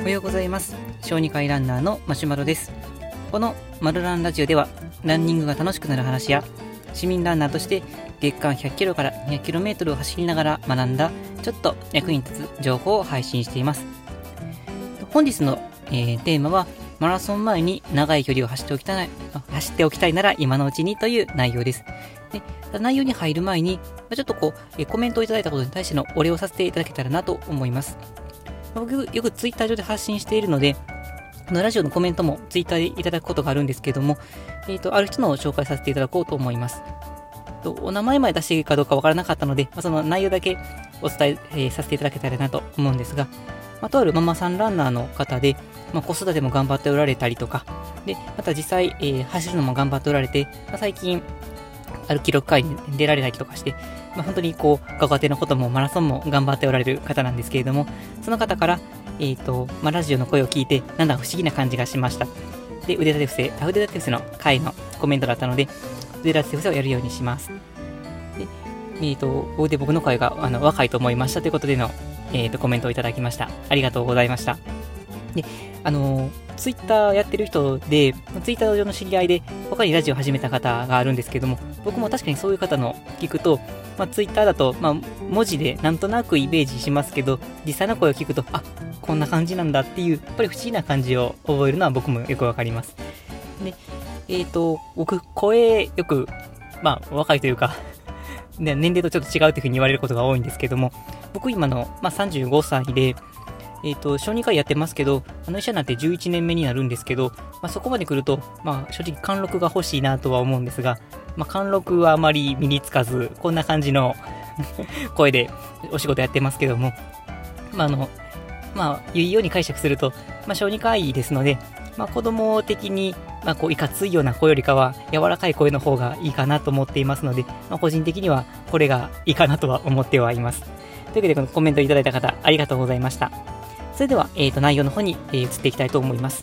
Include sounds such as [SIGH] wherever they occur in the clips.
おはようございます。小児科医ランナーのマシュマロです。このマルランラジオではランニングが楽しくなる話や市民ランナーとして月間100キロから200キロメートルを走りながら学んだちょっと役に立つ情報を配信しています。本日の、えー、テーマはマラソン前に長い距離を走っておきたい走っておきたいなら今のうちにという内容です。で内容に入る前に、ちょっとこう、コメントをいただいたことに対してのお礼をさせていただけたらなと思います。僕、よくツイッター上で発信しているので、このラジオのコメントもツイッターでいただくことがあるんですけども、えっ、ー、と、ある人のを紹介させていただこうと思います。とお名前まで出していいかどうかわからなかったので、まあ、その内容だけお伝ええー、させていただけたらなと思うんですが、まあ、とあるママさんランナーの方で、まあ、子育ても頑張っておられたりとか、で、また実際、えー、走るのも頑張っておられて、まあ、最近、ある記録会に出られたりとかして、まあ、本当にこう、ご家庭のこともマラソンも頑張っておられる方なんですけれども、その方から、えっ、ー、と、まあ、ラジオの声を聞いて、なんだ不思議な感じがしました。で、腕立て伏せ、あ腕立て伏せの回のコメントだったので、腕立て伏せをやるようにします。で、えっ、ー、と、で僕の声があの若いと思いましたということでの、えっ、ー、と、コメントをいただきました。ありがとうございました。で、あのー、ツイッターやってる人で、ツイッター上の知り合いで、他にラジオ始めた方があるんですけども、僕も確かにそういう方の聞くと、まあ、ツイッターだと、まあ、文字でなんとなくイメージしますけど、実際の声を聞くと、あこんな感じなんだっていう、やっぱり不思議な感じを覚えるのは僕もよくわかります。で、えっ、ー、と、僕、声よく、まあ、若いというか [LAUGHS] 年齢とちょっと違うというふうに言われることが多いんですけども、僕今の、まあ、35歳で、えっ、ー、と、小児科医やってますけど、あの医者になって11年目になるんですけど、まあ、そこまで来ると、まあ、正直貫禄が欲しいなとは思うんですが、まあ、貫禄はあまり身につかず、こんな感じの [LAUGHS] 声でお仕事やってますけども、まあ、あの、まあ、いいように解釈すると、まあ、小児科医ですので、まあ、子供的に、まあ、こう、いかついような声よりかは、柔らかい声の方がいいかなと思っていますので、まあ、個人的にはこれがいいかなとは思ってはいます。というわけで、このコメントいただいた方、ありがとうございました。それでは、えー、と内容の方に、えー、移っていきたいと思います。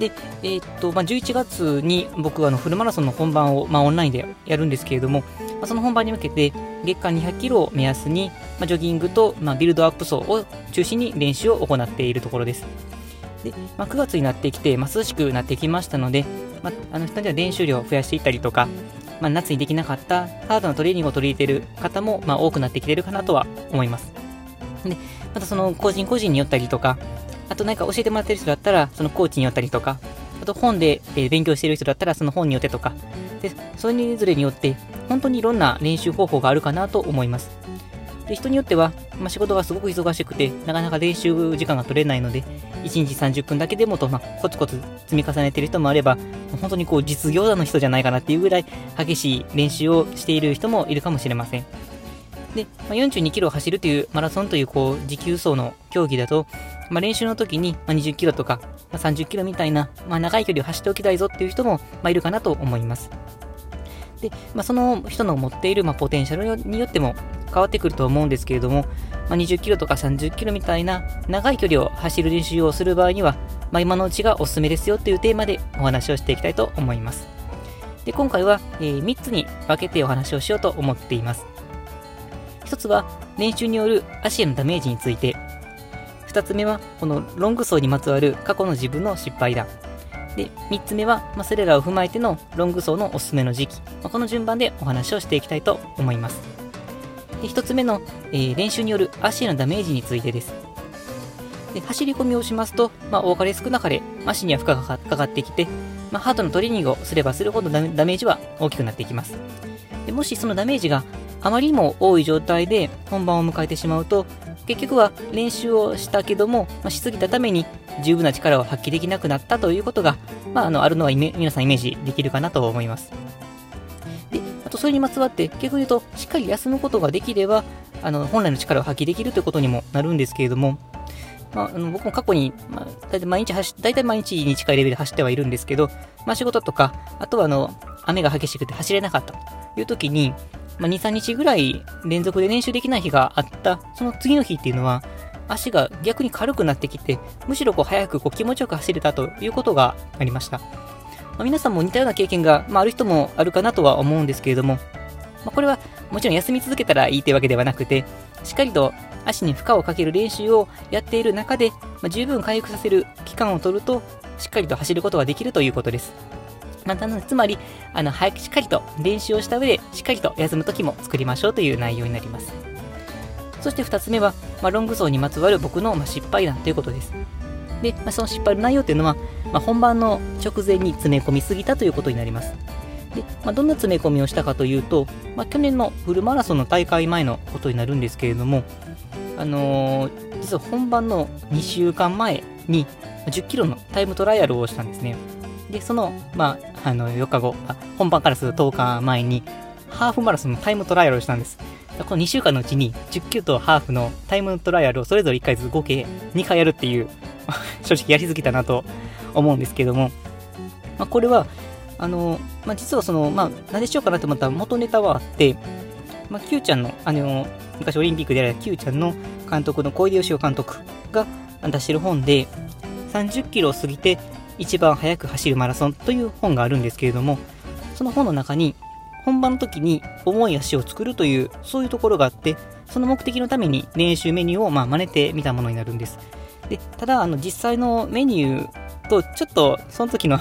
で、えっ、ー、と、まあ、11月に僕はあのフルマラソンの本番を、まあ、オンラインでやるんですけれども、まあ、その本番に向けて月間200キロを目安に、まあ、ジョギングと、まあ、ビルドアップ走を中心に練習を行っているところです。で、まあ、9月になってきて、まあ、涼しくなってきましたので、まあ、あの人には練習量を増やしていったりとか、まあ、夏にできなかったハードなトレーニングを取り入れている方も、まあ、多くなってきているかなとは思います。で、またその個人個人によったりとか、あと何か教えてもらってる人だったら、そのコーチによったりとか、あと本で、え勉強してる人だったら、その本によってとか、で、それぞれによって、本当にいろんな練習方法があるかなと思います。で、人によっては、まあ、仕事がすごく忙しくて、なかなか練習時間が取れないので、1日30分だけでもと、まあ、コツコツ積み重ねてる人もあれば、本当にこう実業団の人じゃないかなっていうぐらい激しい練習をしている人もいるかもしれません。で、まあ、42キロを走るというマラソンというこう持久走の競技だと、まあ、練習の時に20キロとか、ま、30キロみたいな、まあ、長い距離を走っておきたいぞっていう人も、ま、いるかなと思います。で、まあ、その人の持っている、ま、ポテンシャルによっても変わってくると思うんですけれども、まあ、20キロとか30キロみたいな長い距離を走る練習をする場合には、まあ、今のうちがおすすめですよというテーマでお話をしていきたいと思います。で今回は、えー、3つに分けてお話をしようと思っています。1つは練習による足へのダメージについて、2つ目はこのロング走にまつわる過去の自分の失敗談。で、3つ目は、まあ、それらを踏まえてのロング走のおすすめの時期。まあ、この順番でお話をしていきたいと思います。で1つ目の、えー、練習による足へのダメージについてです。で走り込みをしますと、まあ、多かれ少なかれ足には負荷がかかってきて、まあ、ハートのトレーニングをすればするほどダメージは大きくなっていきます。でもしそのダメージがあまりにも多い状態で本番を迎えてしまうと、結局は練習をしたけども、まあ、しすぎたために十分な力を発揮できなくなったということが、まあ、あのあるのは皆さんイメージできるかなと思います。で、あとそれにまつわって、結局言うと、しっかり休むことができれば、あの本来の力を発揮できるということにもなるんですけれども、まあ、あの僕も過去に、まあ、大体毎日走、大体毎日に近いレベルで走ってはいるんですけど、まあ、仕事とか、あとはあの雨が激しくて走れなかったという時に、まあ、2、3日ぐらい連続で練習できない日があった、その次の日っていうのは、足が逆に軽くなってきて、むしろこう早くこう気持ちよく走れたということがありました。まあ、皆さんも似たような経験が、まあ、ある人もあるかなとは思うんですけれども、まあ、これはもちろん休み続けたらいいというわけではなくて、しっかりと足に負荷をかける練習をやっている中で、まあ、十分回復させる期間を取ると、しっかりと走ることができるということです。まあ、つまり、あの、早くしっかりと練習をした上で、しっかりと休む時も作りましょうという内容になります。そして2つ目は、まあ、ロング走にまつわる僕の、ま失敗談ということです。で、まあ、その失敗の内容というのは、ま、本番の直前に詰め込みすぎたということになります。で、ま、どんな詰め込みをしたかというと、ま、去年のフルマラソンの大会前のことになるんですけれども、あのー、実は本番の2週間前に10キロのタイムトライアルをしたんですね。で、その、まあ、あの、4日後、本番からすると10日前に、ハーフマラソンのタイムトライアルをしたんです。この2週間のうちに10キロとハーフのタイムトライアルをそれぞれ1回ずつ合計2回やるっていう [LAUGHS] 正直やりすぎたなと思うんですけども、まあ、これは、あの、まあ、実はその、まあ、何でしようかなと思ったら元ネタはあって、まあ、Q ちゃんの、あの、昔オリンピックでやられた Q ちゃんの監督の小出義雄監督が出してる本で、30キロを過ぎて一番速く走るマラソンという本があるんですけれども、その本の中に、本番の時に重い足を作るという、そういうところがあって、その目的のために練習メニューをまあ真似てみたものになるんです。で、ただ、あの、実際のメニューと、ちょっと、その時の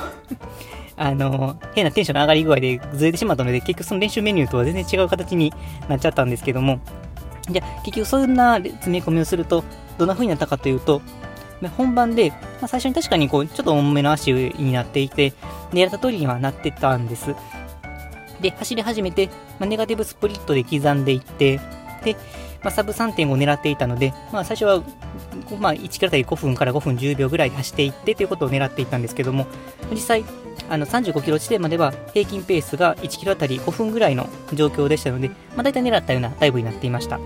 [LAUGHS] あの、変なテンションの上がり具合でずれてしまったので、結局その練習メニューとは全然違う形になっちゃったんですけども、じゃあ、結局そんな詰め込みをすると、どんな風になったかというと、本番で、まあ、最初に確かにこう、ちょっと重めの足になっていて、狙った通りにはなってたんです。で、走り始めて、まあ、ネガティブスプリットで刻んでいって、で、まあ、サブ3.5を狙っていたので、まあ、最初は、まあ、1キロあたり5分から5分10秒ぐらい走っていってということを狙っていたんですけども、実際、あの35キロ地点までは平均ペースが1キロあたり5分ぐらいの状況でしたので、まあ、大体狙ったようなタイムになっていました。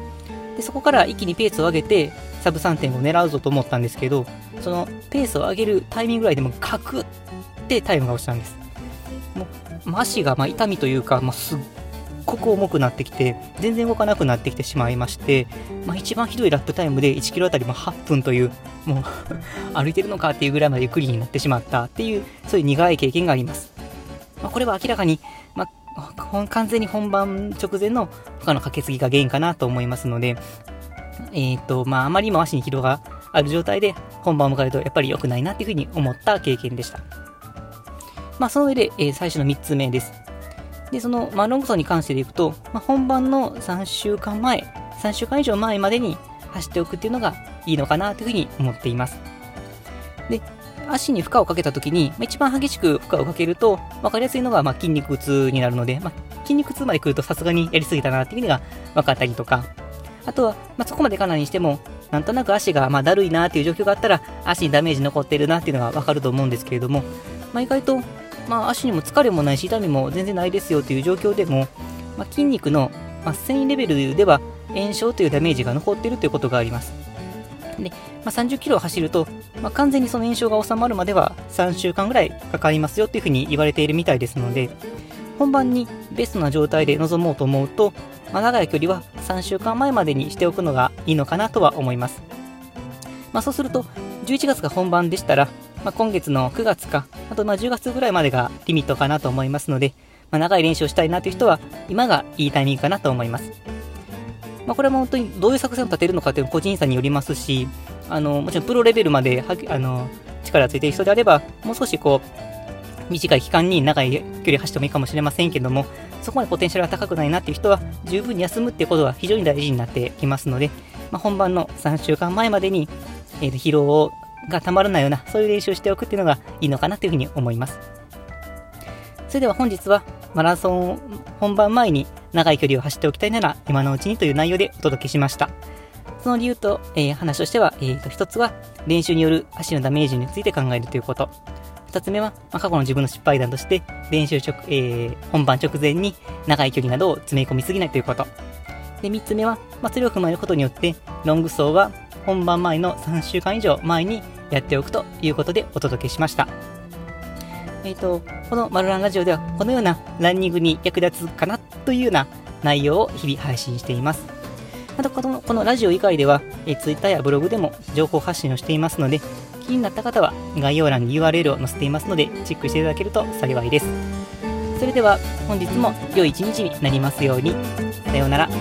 でそこから一気にペースを上げて、サブ3.5を狙うぞと思ったんですけど、そのペースを上げるタイミングぐらいでもガクってタイムが落ちたんです。もう足がま痛みというか、まあ、すっごく重くなってきて、全然動かなくなってきてしまいまして、まあ、一番ひどいラップタイムで1キロあたりも8分という、もう [LAUGHS] 歩いてるのかっていうぐらいまでゆっくりになってしまったっていう、そういう苦い経験があります。まあ、これは明らかに、まあ、完全に本番直前の負荷のかけすぎが原因かなと思いますので、えっ、ー、と、まあ、あまりにも足に疲労がある状態で本番を迎えるとやっぱり良くないなっていうふうに思った経験でした。まあ、その上で、えー、最初の3つ目です。で、その、まあ、ロング走に関してでいくと、まあ、本番の3週間前、3週間以上前までに走っておくっていうのがいいのかなというふうに思っています。足に負荷をかけた時に、まあ、一番激しく負荷をかけると、分かりやすいのが、まあ、筋肉痛になるので、まあ、筋肉痛まで来るとさすがにやりすぎたなっていうのが分かったりとか、あとは、まあ、そこまでかなりにしても、なんとなく足がまあだるいなっていう状況があったら、足にダメージ残ってるなっていうのが分かると思うんですけれども、まあ、意外とまあ、足にも疲れもないし、痛みも全然ないですよという状況でも、まあ、筋肉の、まあ、繊維レベルでは炎症というダメージが残っているということがあります。で、まあ、30キロ走ると、まあ、完全にその炎症が収まるまでは3週間ぐらいかかりますよっていうふうに言われているみたいですので、本番にベストな状態で臨もうと思うと、まあ、長い距離は3週間前までにしておくのがいいのかなとは思います。まあ、そうすると、11月が本番でしたら、まあ、今月の9月か、あとま10月ぐらいまでがリミットかなと思いますので、ま、長い練習をしたいなという人は、今がいいタイミングかなと思います。ま、これも本当にどういう作戦を立てるのかという個人差によりますし、あのもちろんプロレベルまではあの力がついている人であれば、もう少しこう、短い期間に長い距離走ってもいいかもしれませんけども、そこまでポテンシャルが高くないなっていう人は、十分に休むっていうことは非常に大事になってきますので、まあ、本番の3週間前までに、えー、疲労をがたまらないような、そういう練習をしておくっていうのがいいのかなというふうに思います。それでは本日はマラソン本番前に長い距離を走っておきたいなら今のうちにという内容でお届けしました。その理由と、えー、話としては、えー、と一つは練習による足のダメージについて考えるということ。二つ目は、まあ、過去の自分の失敗談として練習直、えー、本番直前に長い距離などを詰め込みすぎないということ。で、三つ目は、まあ、それを踏まえることによってロング走は本番前の3週間以上前にやっておくということでお届けしました。えっ、ー、と、このマルランラジオではこのようなランニングに役立つかなというような内容を日々配信しています。またこのこのラジオ以外では、え Twitter やブログでも情報発信をしていますので、気になった方は概要欄に URL を載せていますので、チェックしていただけると幸いです。それでは本日も良い一日になりますように。さようなら。す